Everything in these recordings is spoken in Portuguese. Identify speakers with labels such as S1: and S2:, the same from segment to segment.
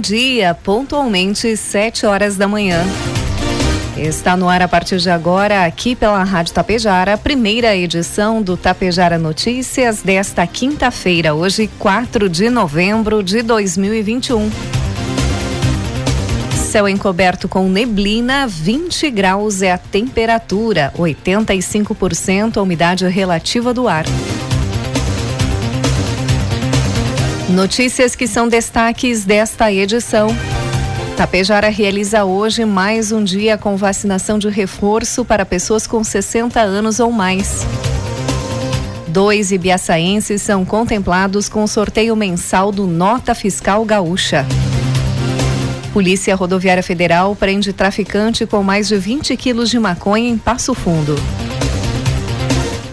S1: Dia, pontualmente 7 horas da manhã. Está no ar a partir de agora, aqui pela Rádio Tapejara, a primeira edição do Tapejara Notícias desta quinta-feira, hoje, 4 de novembro de 2021. Céu encoberto com neblina, 20 graus é a temperatura, 85% a umidade relativa do ar. Notícias que são destaques desta edição. Tapejara realiza hoje mais um dia com vacinação de reforço para pessoas com 60 anos ou mais. Dois ibiaçaenses são contemplados com sorteio mensal do Nota Fiscal Gaúcha. Polícia Rodoviária Federal prende traficante com mais de 20 quilos de maconha em Passo Fundo.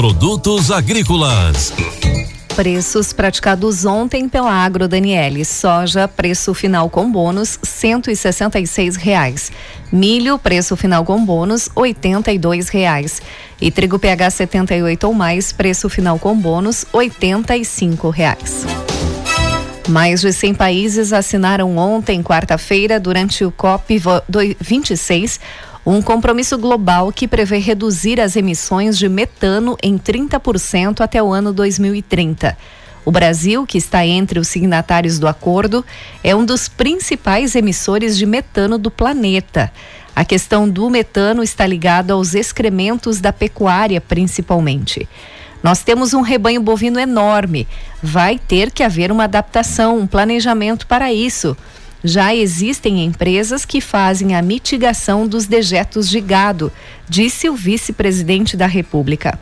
S2: Produtos agrícolas.
S1: Preços praticados ontem pela Agro Daniele. Soja, preço final com bônus, cento e sessenta e seis reais. Milho, preço final com bônus, oitenta e dois reais. E trigo PH 78 ou mais, preço final com bônus, oitenta e cinco reais. Mais de 100 países assinaram ontem, quarta-feira, durante o COP 26, um compromisso global que prevê reduzir as emissões de metano em 30% até o ano 2030. O Brasil, que está entre os signatários do acordo, é um dos principais emissores de metano do planeta. A questão do metano está ligada aos excrementos da pecuária, principalmente. Nós temos um rebanho bovino enorme. Vai ter que haver uma adaptação, um planejamento para isso. Já existem empresas que fazem a mitigação dos dejetos de gado, disse o vice-presidente da República.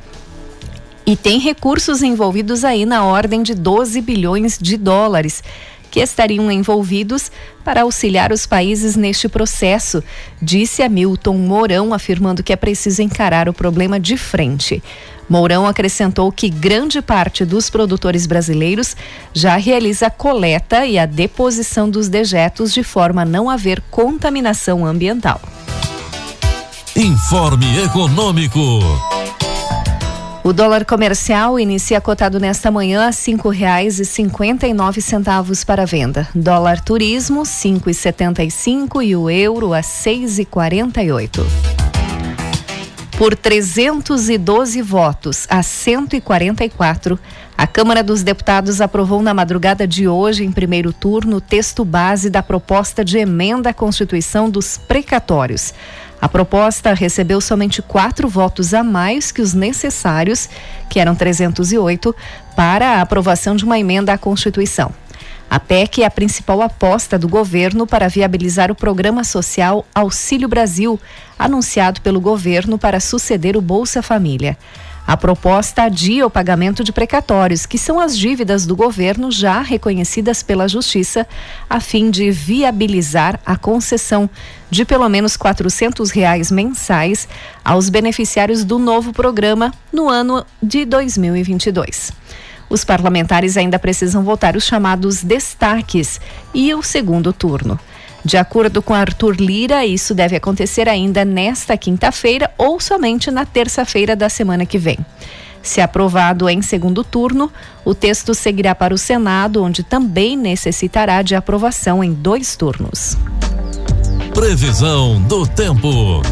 S1: E tem recursos envolvidos aí na ordem de 12 bilhões de dólares que estariam envolvidos para auxiliar os países neste processo, disse Hamilton Mourão, afirmando que é preciso encarar o problema de frente. Mourão acrescentou que grande parte dos produtores brasileiros já realiza a coleta e a deposição dos dejetos de forma a não haver contaminação ambiental.
S2: Informe Econômico.
S1: O dólar comercial inicia cotado nesta manhã a cinco reais e cinquenta e nove centavos para venda. Dólar turismo cinco e setenta e cinco e o euro a seis e quarenta e oito. Por 312 votos a 144, a Câmara dos Deputados aprovou na madrugada de hoje, em primeiro turno, o texto base da proposta de emenda à Constituição dos precatórios. A proposta recebeu somente quatro votos a mais que os necessários, que eram 308, para a aprovação de uma emenda à Constituição. A PEC é a principal aposta do governo para viabilizar o programa social Auxílio Brasil, anunciado pelo governo para suceder o Bolsa Família. A proposta adia o pagamento de precatórios, que são as dívidas do governo já reconhecidas pela Justiça, a fim de viabilizar a concessão de pelo menos 400 reais mensais aos beneficiários do novo programa no ano de 2022. Os parlamentares ainda precisam votar os chamados destaques e o segundo turno. De acordo com Arthur Lira, isso deve acontecer ainda nesta quinta-feira ou somente na terça-feira da semana que vem. Se aprovado em segundo turno, o texto seguirá para o Senado, onde também necessitará de aprovação em dois turnos.
S2: Previsão do tempo.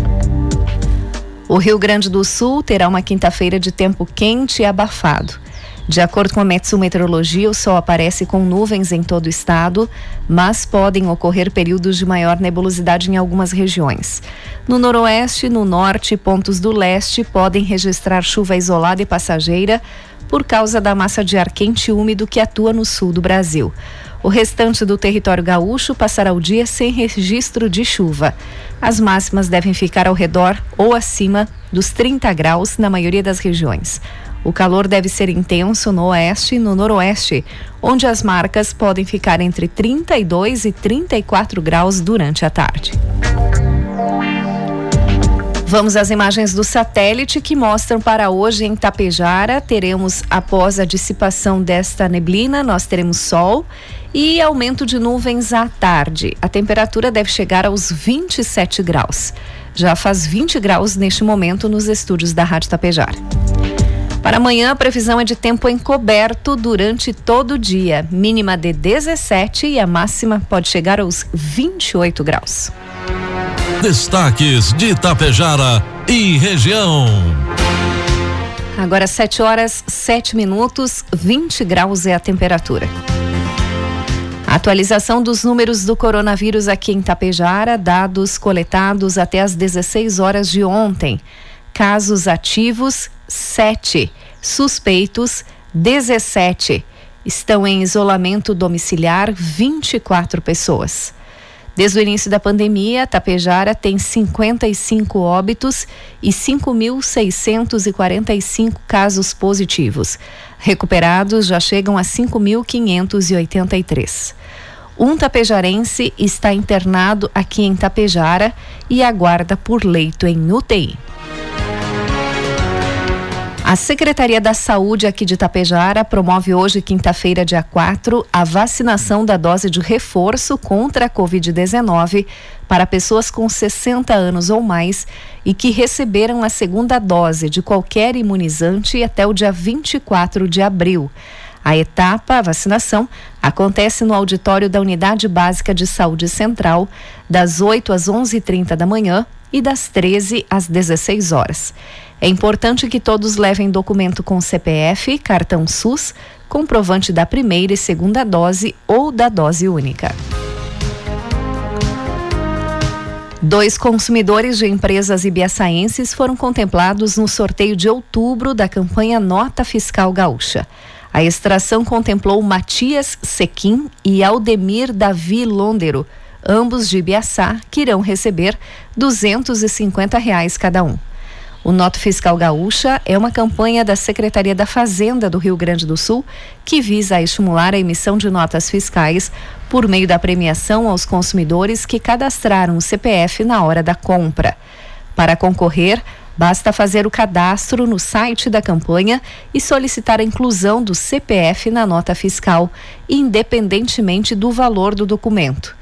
S1: O Rio Grande do Sul terá uma quinta-feira de tempo quente e abafado. De acordo com a Metsu Meteorologia, o sol aparece com nuvens em todo o estado, mas podem ocorrer períodos de maior nebulosidade em algumas regiões. No noroeste, no norte e pontos do leste podem registrar chuva isolada e passageira por causa da massa de ar quente e úmido que atua no sul do Brasil. O restante do território gaúcho passará o dia sem registro de chuva. As máximas devem ficar ao redor ou acima dos 30 graus na maioria das regiões. O calor deve ser intenso no oeste e no noroeste, onde as marcas podem ficar entre 32 e 34 graus durante a tarde. Vamos às imagens do satélite que mostram para hoje em Tapejara. Teremos, após a dissipação desta neblina, nós teremos sol e aumento de nuvens à tarde. A temperatura deve chegar aos 27 graus. Já faz 20 graus neste momento nos estúdios da Rádio Tapejara. Para amanhã, a previsão é de tempo encoberto durante todo o dia, mínima de 17 e a máxima pode chegar aos 28 graus.
S2: Destaques de Itapejara e região.
S1: Agora 7 horas 7 minutos, 20 graus é a temperatura. Atualização dos números do coronavírus aqui em Tapejara, dados coletados até as 16 horas de ontem. Casos ativos, 7. Suspeitos, 17. Estão em isolamento domiciliar 24 pessoas. Desde o início da pandemia, Tapejara tem 55 óbitos e 5.645 casos positivos. Recuperados já chegam a 5.583. Um tapejarense está internado aqui em Tapejara e aguarda por leito em UTI. A Secretaria da Saúde aqui de Itapejara promove hoje, quinta-feira, dia 4, a vacinação da dose de reforço contra a Covid-19 para pessoas com 60 anos ou mais e que receberam a segunda dose de qualquer imunizante até o dia 24 de abril. A etapa, a vacinação, acontece no auditório da Unidade Básica de Saúde Central, das 8 às 11h30 da manhã e das 13 às 16 horas. É importante que todos levem documento com CPF, cartão SUS, comprovante da primeira e segunda dose ou da dose única. Dois consumidores de empresas ibiaçaenses foram contemplados no sorteio de outubro da campanha Nota Fiscal Gaúcha. A extração contemplou Matias Sequim e Aldemir Davi Londero, ambos de Ibiaçá, que irão receber 250 reais cada um. O Noto Fiscal Gaúcha é uma campanha da Secretaria da Fazenda do Rio Grande do Sul que visa estimular a emissão de notas fiscais por meio da premiação aos consumidores que cadastraram o CPF na hora da compra. Para concorrer, basta fazer o cadastro no site da campanha e solicitar a inclusão do CPF na nota fiscal, independentemente do valor do documento.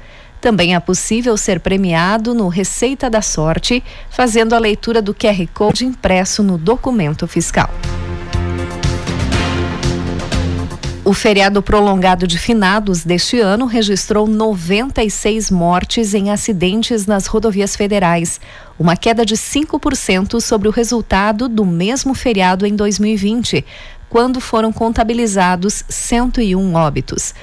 S1: Também é possível ser premiado no Receita da Sorte, fazendo a leitura do QR Code impresso no documento fiscal. O feriado prolongado de finados deste ano registrou 96 mortes em acidentes nas rodovias federais, uma queda de 5% sobre o resultado do mesmo feriado em 2020, quando foram contabilizados 101 óbitos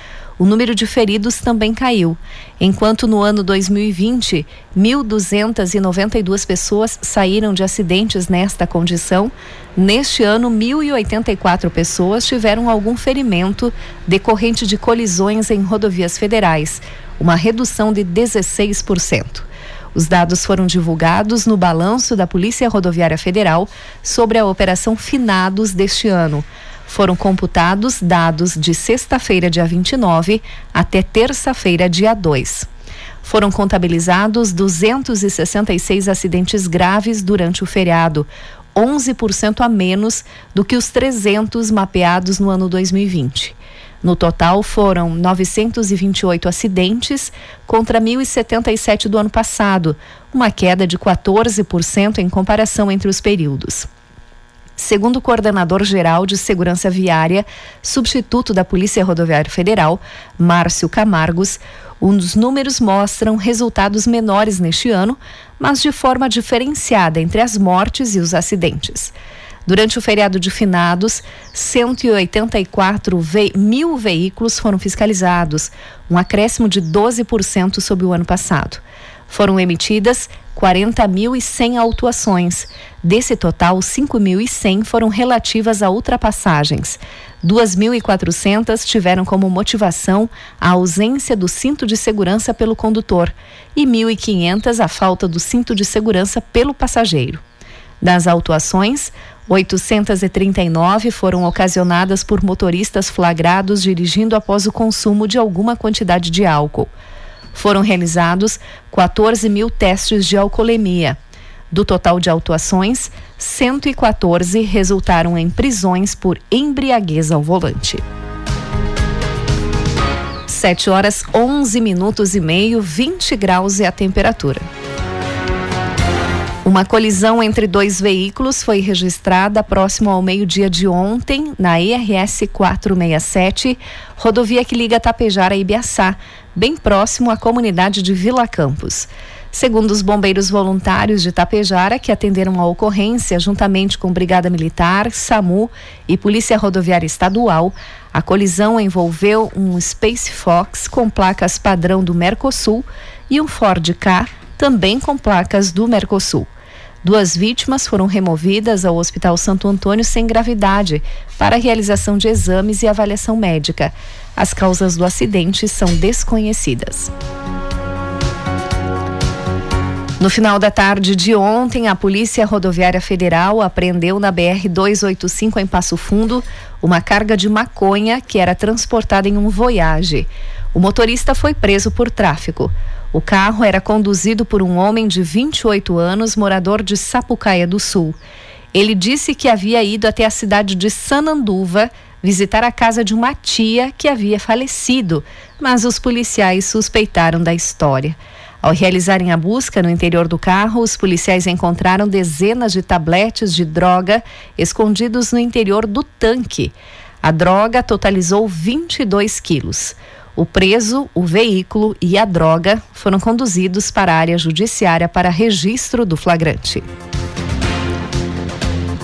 S1: o número de feridos também caiu. Enquanto no ano 2020, 1.292 pessoas saíram de acidentes nesta condição, neste ano, 1.084 pessoas tiveram algum ferimento decorrente de colisões em rodovias federais, uma redução de 16%. Os dados foram divulgados no balanço da Polícia Rodoviária Federal sobre a operação Finados deste ano. Foram computados dados de sexta-feira, dia 29, até terça-feira, dia 2. Foram contabilizados 266 acidentes graves durante o feriado, 11% a menos do que os 300 mapeados no ano 2020. No total, foram 928 acidentes contra 1.077 do ano passado, uma queda de 14% em comparação entre os períodos. Segundo o coordenador geral de segurança viária, substituto da Polícia Rodoviária Federal, Márcio Camargos, dos números mostram resultados menores neste ano, mas de forma diferenciada entre as mortes e os acidentes. Durante o feriado de finados, 184 ve mil veículos foram fiscalizados, um acréscimo de 12% sobre o ano passado. Foram emitidas 40.100 autuações. Desse total, 5.100 foram relativas a ultrapassagens. 2.400 tiveram como motivação a ausência do cinto de segurança pelo condutor e 1.500 a falta do cinto de segurança pelo passageiro. Das autuações, 839 foram ocasionadas por motoristas flagrados dirigindo após o consumo de alguma quantidade de álcool. Foram realizados 14 mil testes de alcoolemia. Do total de autuações, 114 resultaram em prisões por embriaguez ao volante. 7 horas 11 minutos e meio, 20 graus é a temperatura. Uma colisão entre dois veículos foi registrada próximo ao meio-dia de ontem, na IRS 467, rodovia que liga Tapejara a Ibiaçá, bem próximo à comunidade de Vila Campos. Segundo os bombeiros voluntários de Tapejara, que atenderam a ocorrência juntamente com Brigada Militar, SAMU e Polícia Rodoviária Estadual, a colisão envolveu um Space Fox com placas padrão do Mercosul e um Ford K também com placas do Mercosul. Duas vítimas foram removidas ao Hospital Santo Antônio sem gravidade para realização de exames e avaliação médica. As causas do acidente são desconhecidas. No final da tarde de ontem, a Polícia Rodoviária Federal apreendeu na BR 285 em Passo Fundo uma carga de maconha que era transportada em um Voyage. O motorista foi preso por tráfico. O carro era conduzido por um homem de 28 anos, morador de Sapucaia do Sul. Ele disse que havia ido até a cidade de Sananduva visitar a casa de uma tia que havia falecido, mas os policiais suspeitaram da história. Ao realizarem a busca no interior do carro, os policiais encontraram dezenas de tabletes de droga escondidos no interior do tanque. A droga totalizou 22 quilos. O preso, o veículo e a droga foram conduzidos para a área judiciária para registro do flagrante.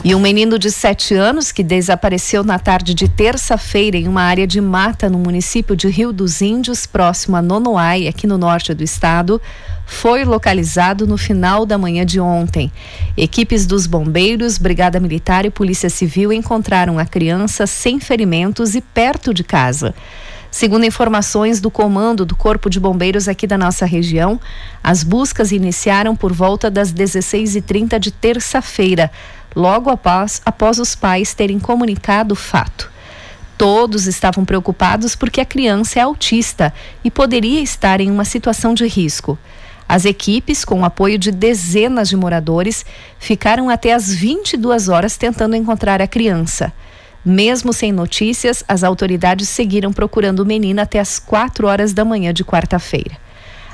S1: E um menino de 7 anos que desapareceu na tarde de terça-feira em uma área de mata no município de Rio dos Índios, próximo a Nonoai, aqui no norte do estado, foi localizado no final da manhã de ontem. Equipes dos bombeiros, Brigada Militar e Polícia Civil encontraram a criança sem ferimentos e perto de casa. Segundo informações do comando do Corpo de Bombeiros aqui da nossa região, as buscas iniciaram por volta das 16h30 de terça-feira, logo após, após os pais terem comunicado o fato. Todos estavam preocupados porque a criança é autista e poderia estar em uma situação de risco. As equipes, com o apoio de dezenas de moradores, ficaram até as 22 horas tentando encontrar a criança. Mesmo sem notícias, as autoridades seguiram procurando o menino até as 4 horas da manhã de quarta-feira.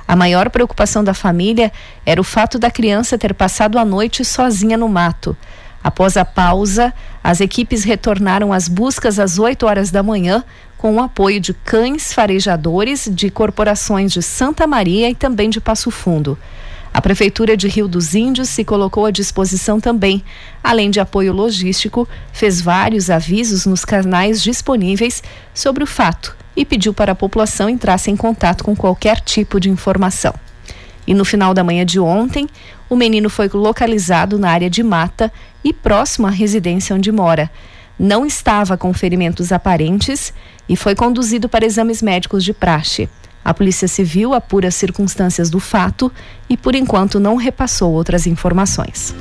S1: A maior preocupação da família era o fato da criança ter passado a noite sozinha no mato. Após a pausa, as equipes retornaram às buscas às 8 horas da manhã, com o apoio de cães farejadores de corporações de Santa Maria e também de Passo Fundo. A Prefeitura de Rio dos Índios se colocou à disposição também. Além de apoio logístico, fez vários avisos nos canais disponíveis sobre o fato e pediu para a população entrasse em contato com qualquer tipo de informação. E no final da manhã de ontem, o menino foi localizado na área de mata e próximo à residência onde mora. Não estava com ferimentos aparentes e foi conduzido para exames médicos de praxe. A Polícia Civil apura as circunstâncias do fato e, por enquanto, não repassou outras informações.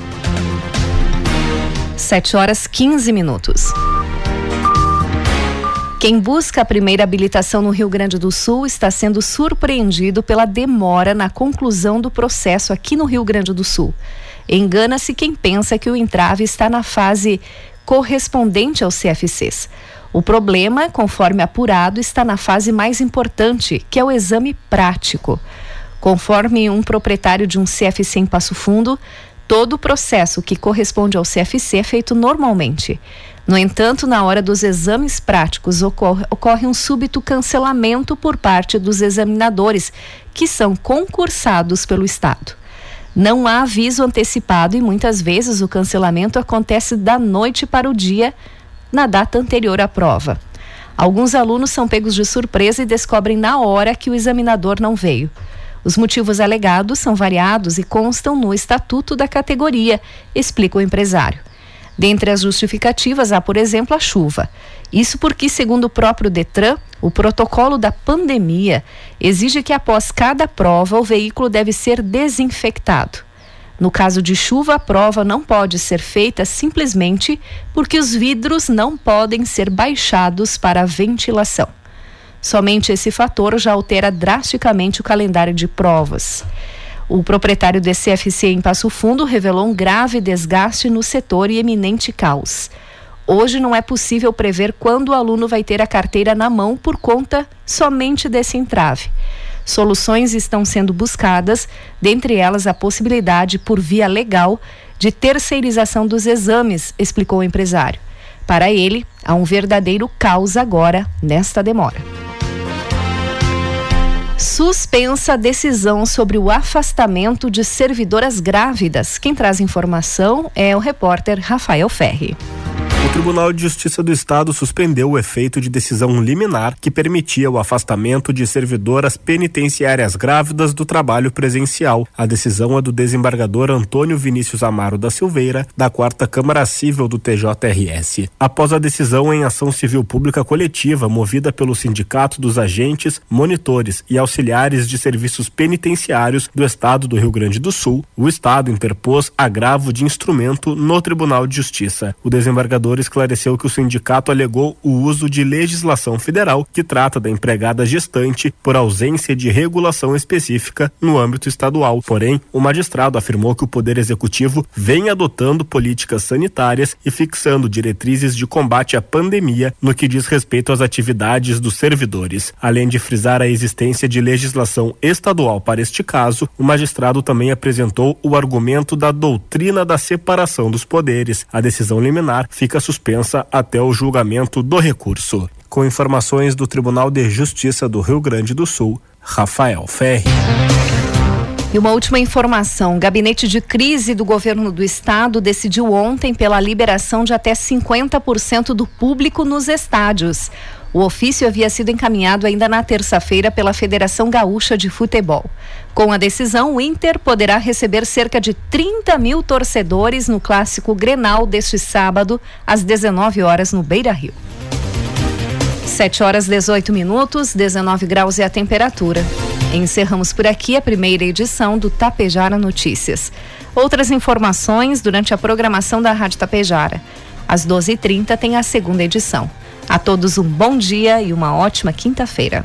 S1: 7 horas 15 minutos. Quem busca a primeira habilitação no Rio Grande do Sul está sendo surpreendido pela demora na conclusão do processo aqui no Rio Grande do Sul. Engana-se quem pensa que o entrave está na fase correspondente aos CFCs. O problema, conforme apurado, está na fase mais importante, que é o exame prático. Conforme um proprietário de um CFC em Passo Fundo, todo o processo que corresponde ao CFC é feito normalmente. No entanto, na hora dos exames práticos, ocorre, ocorre, um súbito cancelamento por parte dos examinadores, que são concursados pelo Estado. Não há aviso antecipado e muitas vezes o cancelamento acontece da noite para o dia, na data anterior à prova. Alguns alunos são pegos de surpresa e descobrem na hora que o examinador não veio. Os motivos alegados são variados e constam no estatuto da categoria, explica o empresário. Dentre as justificativas há, por exemplo, a chuva. Isso porque, segundo o próprio Detran, o protocolo da pandemia exige que após cada prova o veículo deve ser desinfectado. No caso de chuva, a prova não pode ser feita simplesmente porque os vidros não podem ser baixados para ventilação. Somente esse fator já altera drasticamente o calendário de provas. O proprietário do CFC em Passo Fundo revelou um grave desgaste no setor e eminente caos. Hoje não é possível prever quando o aluno vai ter a carteira na mão por conta somente desse entrave. Soluções estão sendo buscadas, dentre elas a possibilidade, por via legal, de terceirização dos exames, explicou o empresário. Para ele, há um verdadeiro caos agora nesta demora suspensa a decisão sobre o afastamento de servidoras grávidas. Quem traz informação é o repórter Rafael Ferri.
S3: Tribunal de Justiça do Estado suspendeu o efeito de decisão liminar que permitia o afastamento de servidoras penitenciárias grávidas do trabalho presencial. A decisão é do desembargador Antônio Vinícius Amaro da Silveira, da Quarta Câmara Civil do TJRS. Após a decisão em ação civil pública coletiva movida pelo Sindicato dos Agentes, Monitores e Auxiliares de Serviços Penitenciários do Estado do Rio Grande do Sul, o Estado interpôs agravo de instrumento no Tribunal de Justiça. O desembargador esclareceu que o sindicato alegou o uso de legislação federal que trata da empregada gestante por ausência de regulação específica no âmbito estadual. Porém, o magistrado afirmou que o Poder Executivo vem adotando políticas sanitárias e fixando diretrizes de combate à pandemia no que diz respeito às atividades dos servidores. Além de frisar a existência de legislação estadual para este caso, o magistrado também apresentou o argumento da doutrina da separação dos poderes. A decisão liminar fica suspensa até o julgamento do recurso. Com informações do Tribunal de Justiça do Rio Grande do Sul, Rafael Ferri.
S1: E uma última informação: o gabinete de crise do governo do estado decidiu ontem pela liberação de até 50% do público nos estádios. O ofício havia sido encaminhado ainda na terça-feira pela Federação Gaúcha de Futebol. Com a decisão, o Inter poderá receber cerca de 30 mil torcedores no clássico Grenal deste sábado, às 19 horas, no Beira Rio. 7 horas 18 minutos, 19 graus é a temperatura. Encerramos por aqui a primeira edição do Tapejara Notícias. Outras informações durante a programação da Rádio Tapejara. Às 12h30 tem a segunda edição. A todos um bom dia e uma ótima quinta-feira.